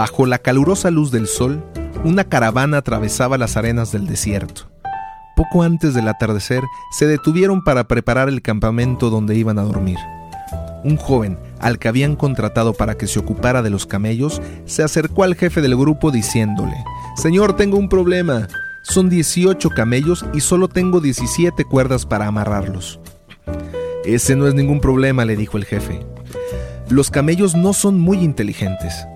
Bajo la calurosa luz del sol, una caravana atravesaba las arenas del desierto. Poco antes del atardecer, se detuvieron para preparar el campamento donde iban a dormir. Un joven, al que habían contratado para que se ocupara de los camellos, se acercó al jefe del grupo diciéndole, Señor, tengo un problema. Son 18 camellos y solo tengo 17 cuerdas para amarrarlos. Ese no es ningún problema, le dijo el jefe. Los camellos no son muy inteligentes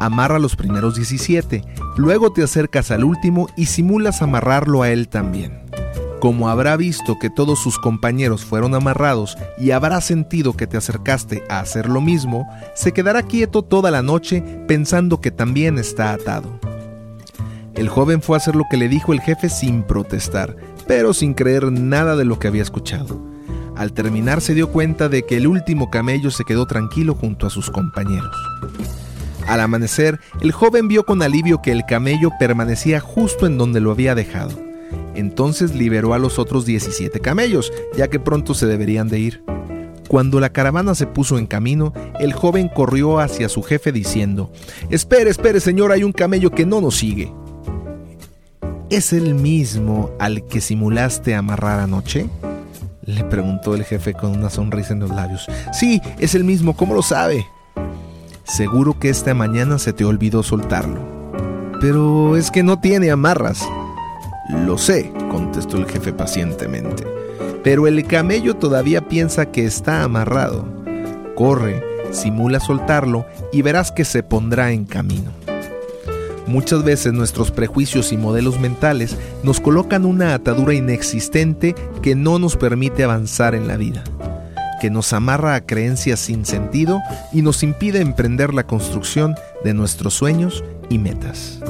amarra los primeros 17, luego te acercas al último y simulas amarrarlo a él también. Como habrá visto que todos sus compañeros fueron amarrados y habrá sentido que te acercaste a hacer lo mismo, se quedará quieto toda la noche pensando que también está atado. El joven fue a hacer lo que le dijo el jefe sin protestar, pero sin creer nada de lo que había escuchado. Al terminar se dio cuenta de que el último camello se quedó tranquilo junto a sus compañeros. Al amanecer, el joven vio con alivio que el camello permanecía justo en donde lo había dejado. Entonces liberó a los otros 17 camellos, ya que pronto se deberían de ir. Cuando la caravana se puso en camino, el joven corrió hacia su jefe diciendo, Espere, espere, señor, hay un camello que no nos sigue. ¿Es el mismo al que simulaste amarrar anoche? Le preguntó el jefe con una sonrisa en los labios. Sí, es el mismo, ¿cómo lo sabe? Seguro que esta mañana se te olvidó soltarlo. Pero es que no tiene amarras. Lo sé, contestó el jefe pacientemente. Pero el camello todavía piensa que está amarrado. Corre, simula soltarlo y verás que se pondrá en camino. Muchas veces nuestros prejuicios y modelos mentales nos colocan una atadura inexistente que no nos permite avanzar en la vida que nos amarra a creencias sin sentido y nos impide emprender la construcción de nuestros sueños y metas.